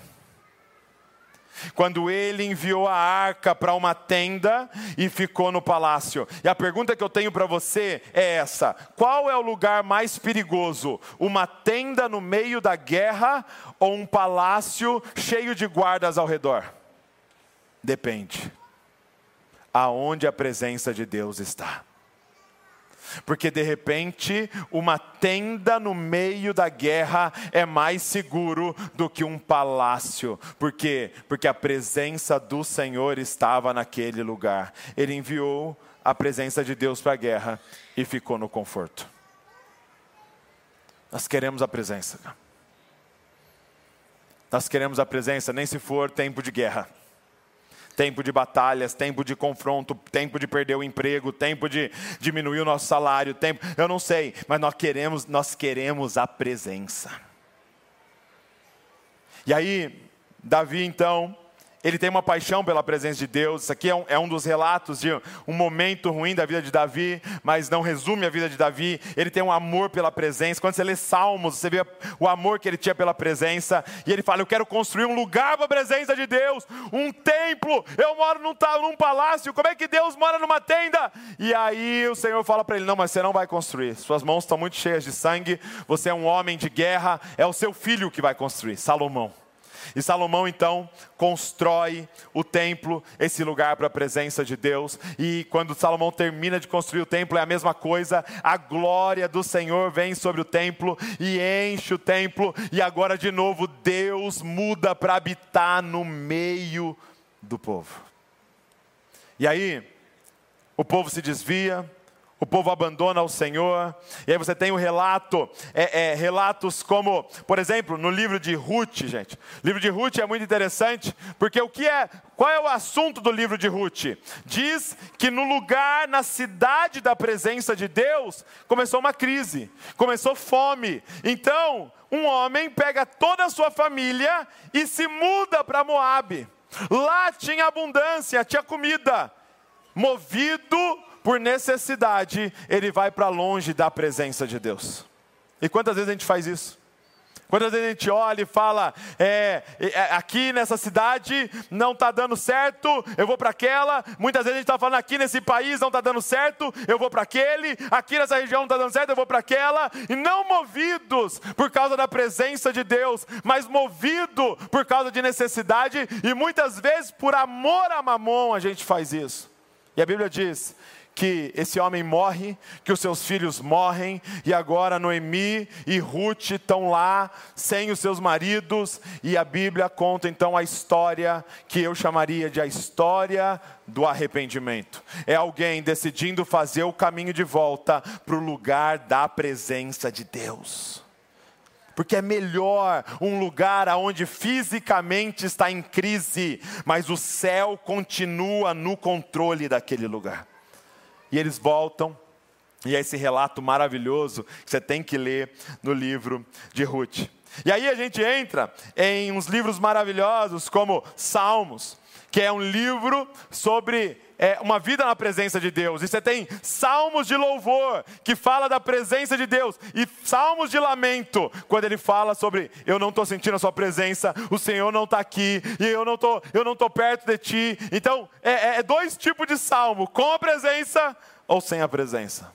Quando ele enviou a arca para uma tenda e ficou no palácio. E a pergunta que eu tenho para você é essa: qual é o lugar mais perigoso? Uma tenda no meio da guerra ou um palácio cheio de guardas ao redor? Depende. Aonde a presença de Deus está. Porque de repente, uma tenda no meio da guerra é mais seguro do que um palácio. Por quê? Porque a presença do Senhor estava naquele lugar. Ele enviou a presença de Deus para a guerra e ficou no conforto. Nós queremos a presença. Nós queremos a presença, nem se for tempo de guerra tempo de batalhas, tempo de confronto, tempo de perder o emprego, tempo de diminuir o nosso salário, tempo, eu não sei, mas nós queremos, nós queremos a presença. E aí, Davi então, ele tem uma paixão pela presença de Deus. Isso aqui é um, é um, dos relatos de um momento ruim da vida de Davi, mas não resume a vida de Davi. Ele tem um amor pela presença. Quando você lê Salmos, você vê o amor que ele tinha pela presença. E ele fala: Eu quero construir um lugar para a presença de Deus, um templo. Eu moro num, num palácio. Como é que Deus mora numa tenda? E aí o Senhor fala para ele: Não, mas você não vai construir. Suas mãos estão muito cheias de sangue. Você é um homem de guerra. É o seu filho que vai construir, Salomão. E Salomão então constrói o templo, esse lugar para a presença de Deus. E quando Salomão termina de construir o templo, é a mesma coisa. A glória do Senhor vem sobre o templo e enche o templo. E agora de novo Deus muda para habitar no meio do povo. E aí, o povo se desvia, o povo abandona o Senhor, e aí você tem o um relato, é, é, relatos como, por exemplo, no livro de Ruth, gente. O livro de Ruth é muito interessante, porque o que é, qual é o assunto do livro de Ruth? Diz que no lugar, na cidade da presença de Deus, começou uma crise, começou fome. Então, um homem pega toda a sua família e se muda para Moabe. Lá tinha abundância, tinha comida. Movido por necessidade, ele vai para longe da presença de Deus. E quantas vezes a gente faz isso? Quantas vezes a gente olha e fala, é, é aqui nessa cidade não está dando certo, eu vou para aquela. Muitas vezes a gente está falando, aqui nesse país não está dando certo, eu vou para aquele. Aqui nessa região não está dando certo, eu vou para aquela. E não movidos por causa da presença de Deus, mas movido por causa de necessidade. E muitas vezes por amor a mamon a gente faz isso. E a Bíblia diz que esse homem morre, que os seus filhos morrem, e agora Noemi e Ruth estão lá sem os seus maridos, e a Bíblia conta então a história que eu chamaria de a história do arrependimento. É alguém decidindo fazer o caminho de volta para o lugar da presença de Deus. Porque é melhor um lugar onde fisicamente está em crise, mas o céu continua no controle daquele lugar. E eles voltam, e é esse relato maravilhoso que você tem que ler no livro de Ruth. E aí a gente entra em uns livros maravilhosos como Salmos, que é um livro sobre é, uma vida na presença de Deus. E você tem salmos de louvor, que fala da presença de Deus, e salmos de lamento, quando ele fala sobre eu não estou sentindo a sua presença, o Senhor não está aqui, e eu não tô, eu não estou perto de ti. Então, é, é, é dois tipos de salmo, com a presença ou sem a presença.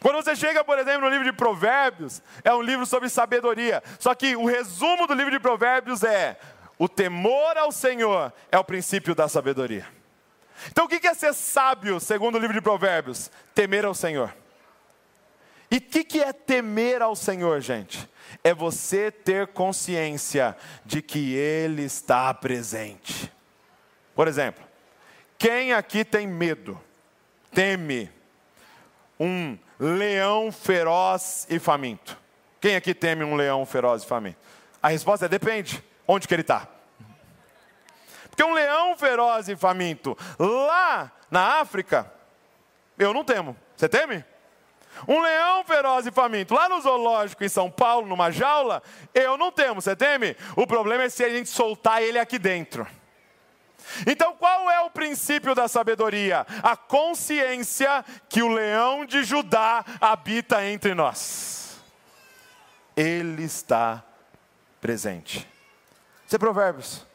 Quando você chega, por exemplo, no livro de Provérbios, é um livro sobre sabedoria. Só que o resumo do livro de Provérbios é: o temor ao Senhor é o princípio da sabedoria. Então, o que é ser sábio, segundo o livro de Provérbios? Temer ao Senhor. E o que é temer ao Senhor, gente? É você ter consciência de que Ele está presente. Por exemplo, quem aqui tem medo, teme um leão feroz e faminto? Quem aqui teme um leão feroz e faminto? A resposta é depende. Onde que ele está? Porque um leão feroz e faminto lá na África, eu não temo. Você teme? Um leão feroz e faminto lá no zoológico em São Paulo, numa jaula, eu não temo. Você teme? O problema é se a gente soltar ele aqui dentro. Então, qual é o princípio da sabedoria? A consciência que o leão de Judá habita entre nós. Ele está presente. Isso é Provérbios.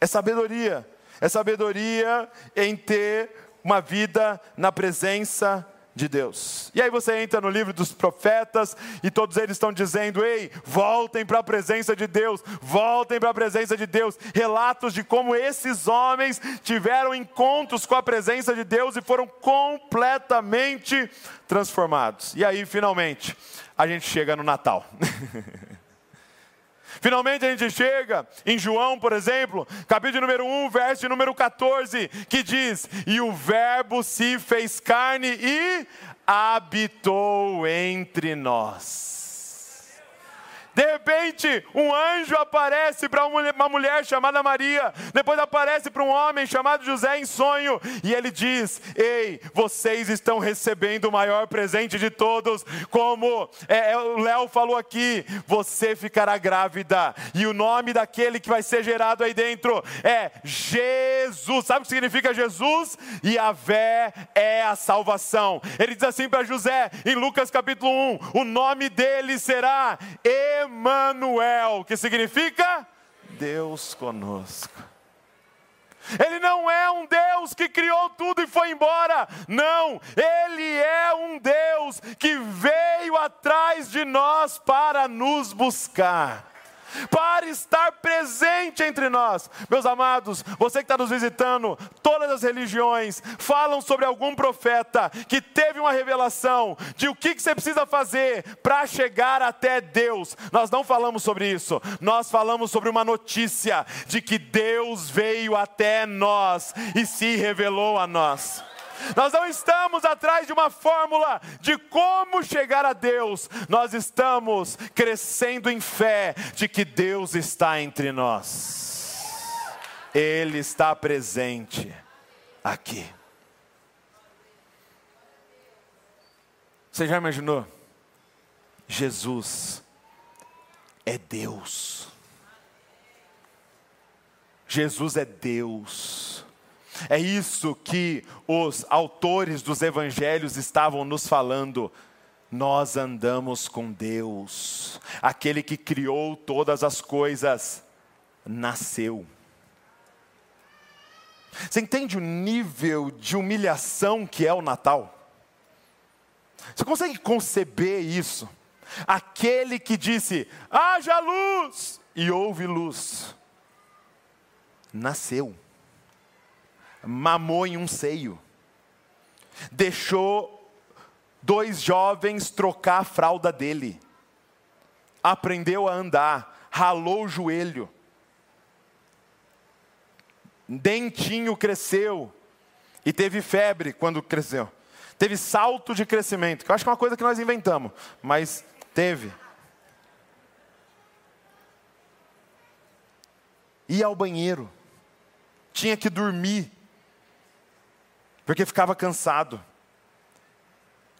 É sabedoria. É sabedoria em ter uma vida na presença de Deus. E aí você entra no livro dos profetas e todos eles estão dizendo: "Ei, voltem para a presença de Deus, voltem para a presença de Deus". Relatos de como esses homens tiveram encontros com a presença de Deus e foram completamente transformados. E aí finalmente a gente chega no Natal. Finalmente a gente chega em João, por exemplo, capítulo número 1, verso número 14, que diz: E o Verbo se fez carne e habitou entre nós. De repente, um anjo aparece para uma mulher chamada Maria, depois aparece para um homem chamado José em sonho, e ele diz: Ei, vocês estão recebendo o maior presente de todos, como é, é o Léo falou aqui, você ficará grávida, e o nome daquele que vai ser gerado aí dentro é Jesus. Sabe o que significa Jesus? E a vé é a salvação. Ele diz assim para José, em Lucas capítulo 1: o nome dele será Emanuel, que significa Deus conosco. Ele não é um Deus que criou tudo e foi embora. Não, ele é um Deus que veio atrás de nós para nos buscar para estar presente entre nós. Meus amados, você que está nos visitando, todas as religiões falam sobre algum profeta que teve uma revelação de o que, que você precisa fazer para chegar até Deus. Nós não falamos sobre isso, nós falamos sobre uma notícia de que Deus veio até nós e se revelou a nós. Nós não estamos atrás de uma fórmula de como chegar a Deus, nós estamos crescendo em fé de que Deus está entre nós, Ele está presente aqui. Você já imaginou? Jesus é Deus. Jesus é Deus. É isso que os autores dos evangelhos estavam nos falando. Nós andamos com Deus, aquele que criou todas as coisas, nasceu. Você entende o nível de humilhação que é o Natal? Você consegue conceber isso? Aquele que disse: haja luz, e houve luz, nasceu mamou em um seio. deixou dois jovens trocar a fralda dele. Aprendeu a andar, ralou o joelho. Dentinho cresceu e teve febre quando cresceu. Teve salto de crescimento, que eu acho que é uma coisa que nós inventamos, mas teve. Ia ao banheiro, tinha que dormir, porque ficava cansado.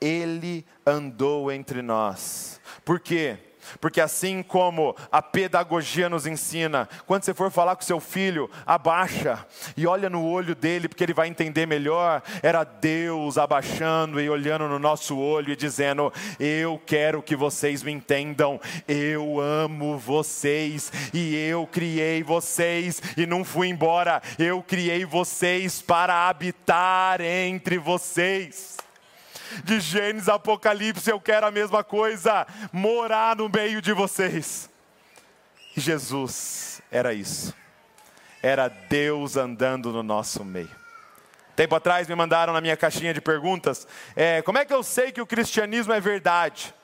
Ele andou entre nós. Por quê? Porque assim como a pedagogia nos ensina, quando você for falar com seu filho, abaixa e olha no olho dele, porque ele vai entender melhor. Era Deus abaixando e olhando no nosso olho e dizendo: Eu quero que vocês me entendam, eu amo vocês e eu criei vocês e não fui embora, eu criei vocês para habitar entre vocês de Gênesis Apocalipse, eu quero a mesma coisa, morar no meio de vocês. E Jesus era isso, era Deus andando no nosso meio. Tempo atrás me mandaram na minha caixinha de perguntas: é, como é que eu sei que o cristianismo é verdade?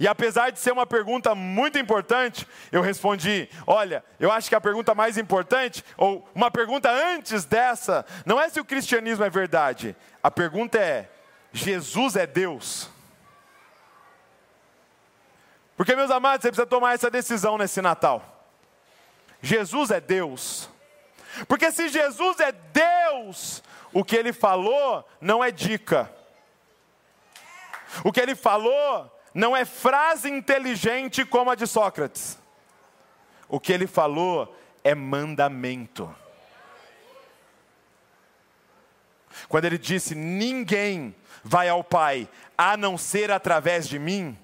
E apesar de ser uma pergunta muito importante, eu respondi: olha, eu acho que a pergunta mais importante, ou uma pergunta antes dessa, não é se o cristianismo é verdade, a pergunta é: Jesus é Deus. Porque, meus amados, você precisa tomar essa decisão nesse Natal. Jesus é Deus. Porque se Jesus é Deus, o que ele falou não é dica. O que ele falou não é frase inteligente como a de Sócrates. O que ele falou é mandamento. Quando ele disse: Ninguém vai ao Pai a não ser através de mim,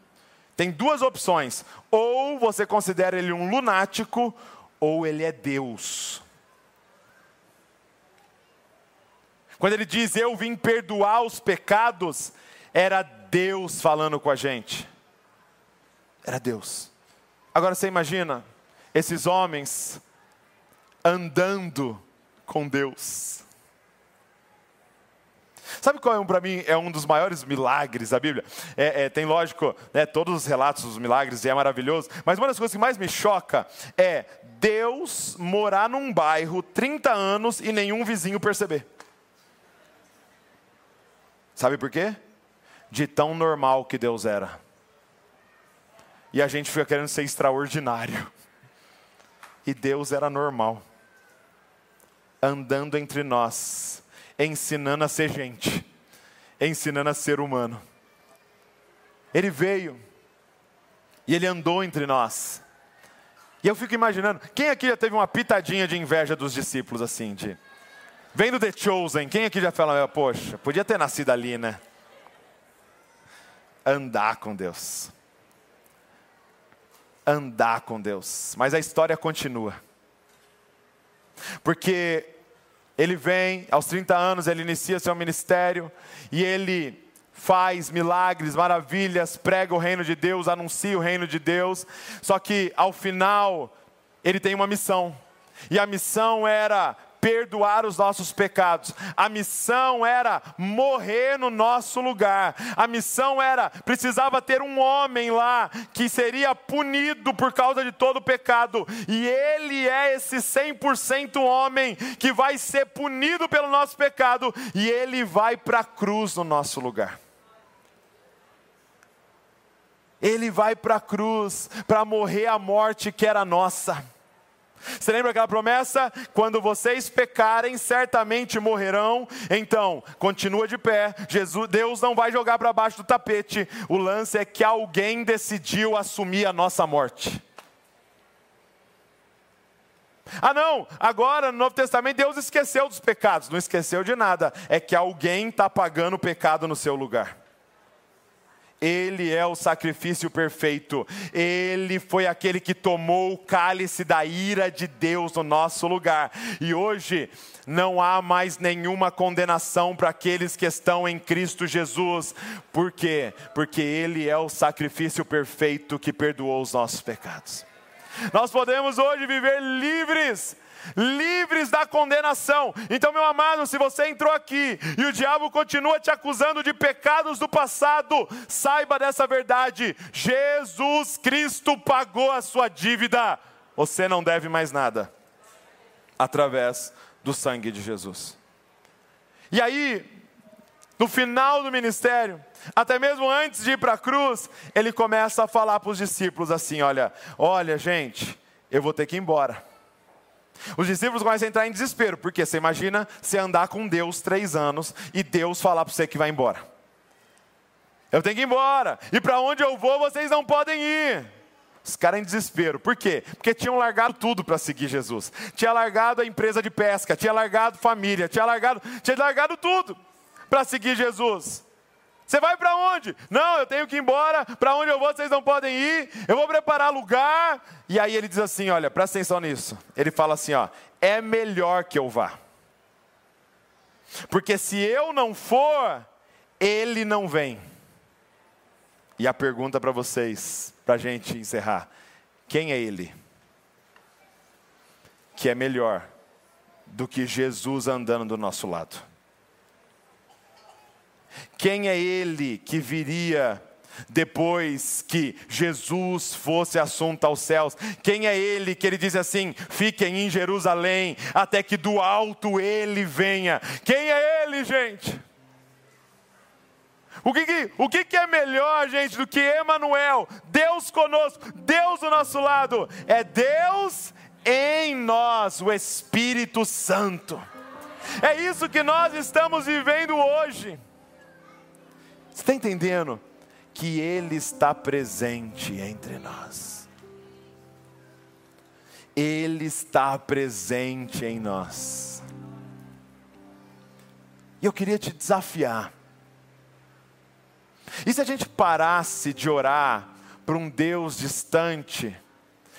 tem duas opções: ou você considera ele um lunático, ou ele é Deus. Quando ele diz eu vim perdoar os pecados, era Deus falando com a gente. Era Deus. Agora você imagina esses homens andando com Deus. Sabe qual é, para mim, é um dos maiores milagres da Bíblia? É, é, tem, lógico, né, todos os relatos dos milagres e é maravilhoso, mas uma das coisas que mais me choca é Deus morar num bairro 30 anos e nenhum vizinho perceber. Sabe por quê? De tão normal que Deus era. E a gente fica querendo ser extraordinário. E Deus era normal. Andando entre nós ensinando a ser gente, ensinando a ser humano. Ele veio e ele andou entre nós. E eu fico imaginando, quem aqui já teve uma pitadinha de inveja dos discípulos assim, de vendo The Chosen, quem aqui já fala, poxa, podia ter nascido ali, né? Andar com Deus. Andar com Deus. Mas a história continua. Porque ele vem, aos 30 anos, ele inicia seu ministério e ele faz milagres, maravilhas, prega o reino de Deus, anuncia o reino de Deus. Só que ao final, ele tem uma missão. E a missão era perdoar os nossos pecados. A missão era morrer no nosso lugar. A missão era precisava ter um homem lá que seria punido por causa de todo o pecado. E ele é esse 100% homem que vai ser punido pelo nosso pecado e ele vai para a cruz no nosso lugar. Ele vai para a cruz para morrer a morte que era nossa. Você lembra aquela promessa? Quando vocês pecarem, certamente morrerão. Então, continua de pé. Jesus, Deus não vai jogar para baixo do tapete. O lance é que alguém decidiu assumir a nossa morte. Ah, não, agora no Novo Testamento Deus esqueceu dos pecados. Não esqueceu de nada. É que alguém está pagando o pecado no seu lugar. Ele é o sacrifício perfeito. Ele foi aquele que tomou o cálice da ira de Deus no nosso lugar. E hoje não há mais nenhuma condenação para aqueles que estão em Cristo Jesus. Por quê? Porque Ele é o sacrifício perfeito que perdoou os nossos pecados. Nós podemos hoje viver livres livres da condenação. Então, meu amado, se você entrou aqui e o diabo continua te acusando de pecados do passado, saiba dessa verdade: Jesus Cristo pagou a sua dívida. Você não deve mais nada através do sangue de Jesus. E aí, no final do ministério, até mesmo antes de ir para a cruz, ele começa a falar para os discípulos assim: olha, olha, gente, eu vou ter que ir embora. Os discípulos começam a entrar em desespero, porque você imagina você andar com Deus três anos e Deus falar para você que vai embora. Eu tenho que ir embora, e para onde eu vou vocês não podem ir. Os caras em desespero. Por quê? Porque tinham largado tudo para seguir Jesus. Tinha largado a empresa de pesca, tinha largado família, tinha largado, tinha largado tudo para seguir Jesus. Você vai para onde? Não, eu tenho que ir embora. Para onde eu vou, vocês não podem ir. Eu vou preparar lugar. E aí ele diz assim: olha, presta atenção nisso. Ele fala assim: ó, é melhor que eu vá. Porque se eu não for, ele não vem. E a pergunta para vocês, para a gente encerrar: quem é ele? Que é melhor do que Jesus andando do nosso lado. Quem é ele que viria depois que Jesus fosse assunto aos céus? Quem é ele que ele diz assim: fiquem em Jerusalém até que do alto ele venha? Quem é ele, gente? O que, que, o que, que é melhor, gente, do que Emanuel, Deus conosco, Deus do nosso lado? É Deus em nós, o Espírito Santo. É isso que nós estamos vivendo hoje. Você está entendendo? Que Ele está presente entre nós. Ele está presente em nós. E eu queria te desafiar. E se a gente parasse de orar para um Deus distante,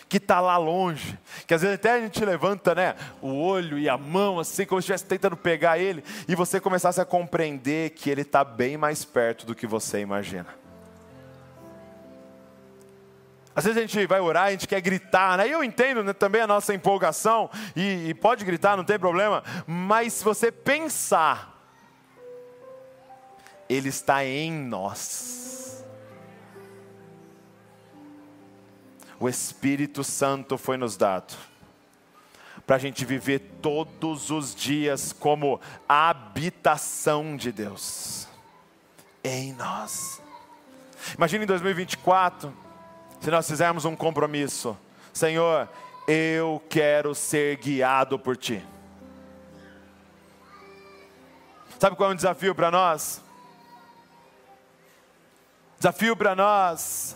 que está lá longe, que às vezes até a gente levanta né, o olho e a mão, assim, como se estivesse tentando pegar ele, e você começasse a compreender que ele está bem mais perto do que você imagina. Às vezes a gente vai orar, a gente quer gritar, né? Eu entendo né, também a nossa empolgação, e, e pode gritar, não tem problema, mas se você pensar, Ele está em nós. O Espírito Santo foi nos dado para a gente viver todos os dias como habitação de Deus em nós. Imagine em 2024, se nós fizermos um compromisso: Senhor, eu quero ser guiado por Ti. Sabe qual é o desafio para nós? Desafio para nós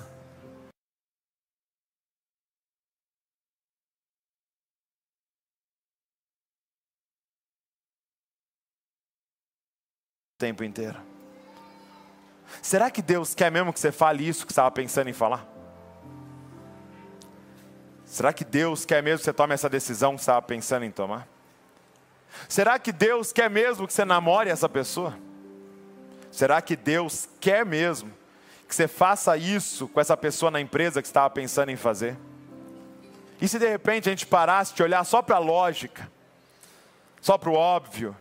tempo inteiro. Será que Deus quer mesmo que você fale isso que você estava pensando em falar? Será que Deus quer mesmo que você tome essa decisão que você estava pensando em tomar? Será que Deus quer mesmo que você namore essa pessoa? Será que Deus quer mesmo que você faça isso com essa pessoa na empresa que você estava pensando em fazer? E se de repente a gente parasse de olhar só para a lógica, só para o óbvio,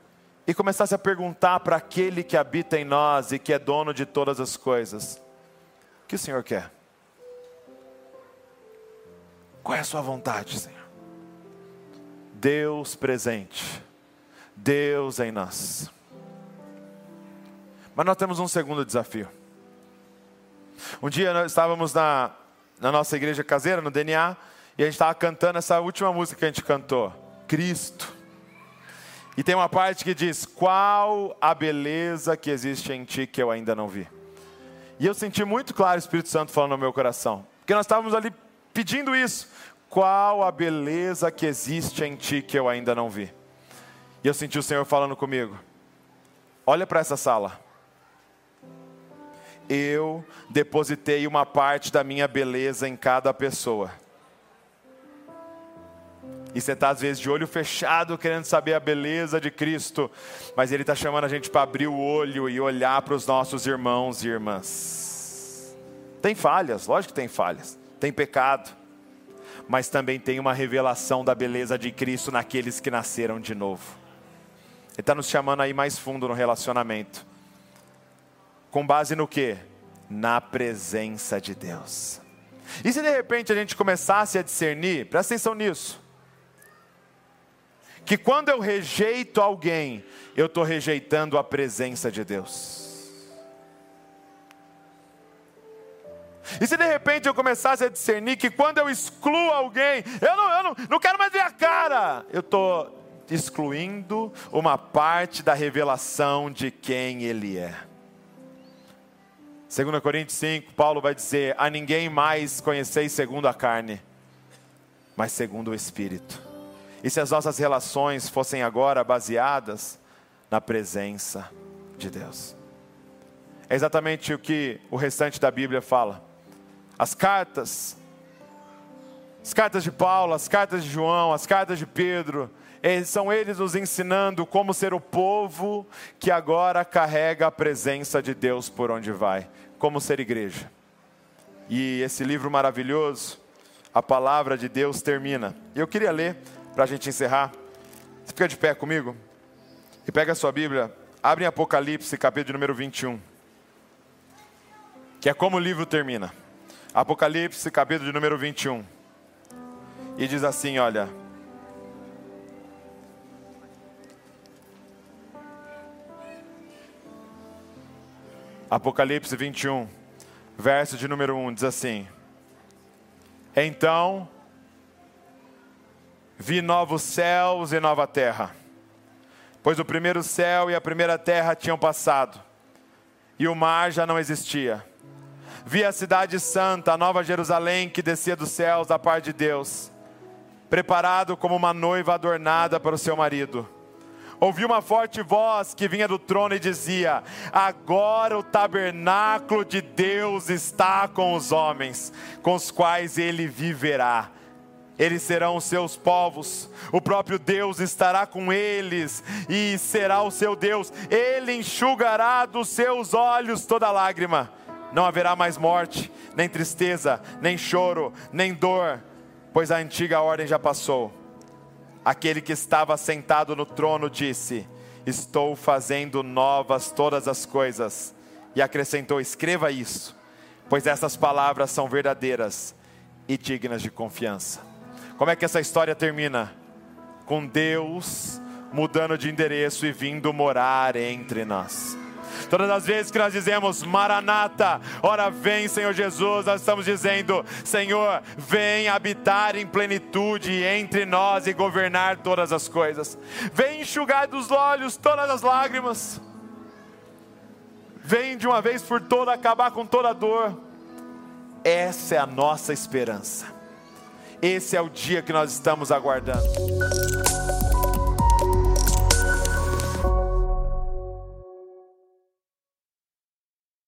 e começasse a perguntar para aquele que habita em nós e que é dono de todas as coisas: O que o Senhor quer? Qual é a sua vontade, Senhor? Deus presente, Deus em nós. Mas nós temos um segundo desafio. Um dia nós estávamos na, na nossa igreja caseira, no DNA, e a gente estava cantando essa última música que a gente cantou: Cristo. E tem uma parte que diz: Qual a beleza que existe em ti que eu ainda não vi? E eu senti muito claro o Espírito Santo falando no meu coração, porque nós estávamos ali pedindo isso. Qual a beleza que existe em ti que eu ainda não vi? E eu senti o Senhor falando comigo: Olha para essa sala. Eu depositei uma parte da minha beleza em cada pessoa e você está às vezes de olho fechado, querendo saber a beleza de Cristo, mas Ele está chamando a gente para abrir o olho e olhar para os nossos irmãos e irmãs. Tem falhas, lógico que tem falhas, tem pecado, mas também tem uma revelação da beleza de Cristo naqueles que nasceram de novo. Ele está nos chamando aí mais fundo no relacionamento. Com base no que? Na presença de Deus. E se de repente a gente começasse a discernir, presta atenção nisso, que quando eu rejeito alguém, eu estou rejeitando a presença de Deus. E se de repente eu começasse a discernir que quando eu excluo alguém, eu não, eu não, não quero mais ver a cara, eu estou excluindo uma parte da revelação de quem Ele é. 2 Coríntios 5, Paulo vai dizer: A ninguém mais conheceis segundo a carne, mas segundo o Espírito. E se as nossas relações fossem agora baseadas na presença de Deus? É exatamente o que o restante da Bíblia fala. As cartas, as cartas de Paulo, as cartas de João, as cartas de Pedro, são eles nos ensinando como ser o povo que agora carrega a presença de Deus por onde vai, como ser igreja. E esse livro maravilhoso, a palavra de Deus termina. Eu queria ler para a gente encerrar. Você fica de pé comigo? E pega a sua Bíblia, abre em Apocalipse, capítulo número 21. Que é como o livro termina. Apocalipse, capítulo número 21. E diz assim: olha. Apocalipse 21, verso de número 1, diz assim: Então vi novos céus e nova terra, pois o primeiro céu e a primeira terra tinham passado, e o mar já não existia. Vi a cidade santa, a nova Jerusalém, que descia dos céus da parte de Deus, preparado como uma noiva adornada para o seu marido ouvi uma forte voz que vinha do trono e dizia: Agora o tabernáculo de Deus está com os homens, com os quais ele viverá. Eles serão os seus povos, o próprio Deus estará com eles e será o seu Deus. Ele enxugará dos seus olhos toda lágrima. Não haverá mais morte, nem tristeza, nem choro, nem dor, pois a antiga ordem já passou Aquele que estava sentado no trono disse: Estou fazendo novas todas as coisas. E acrescentou: Escreva isso, pois essas palavras são verdadeiras e dignas de confiança. Como é que essa história termina? Com Deus mudando de endereço e vindo morar entre nós. Todas as vezes que nós dizemos Maranata, ora vem Senhor Jesus, nós estamos dizendo: Senhor, vem habitar em plenitude entre nós e governar todas as coisas. Vem enxugar dos olhos todas as lágrimas. Vem de uma vez por todas acabar com toda a dor. Essa é a nossa esperança. Esse é o dia que nós estamos aguardando.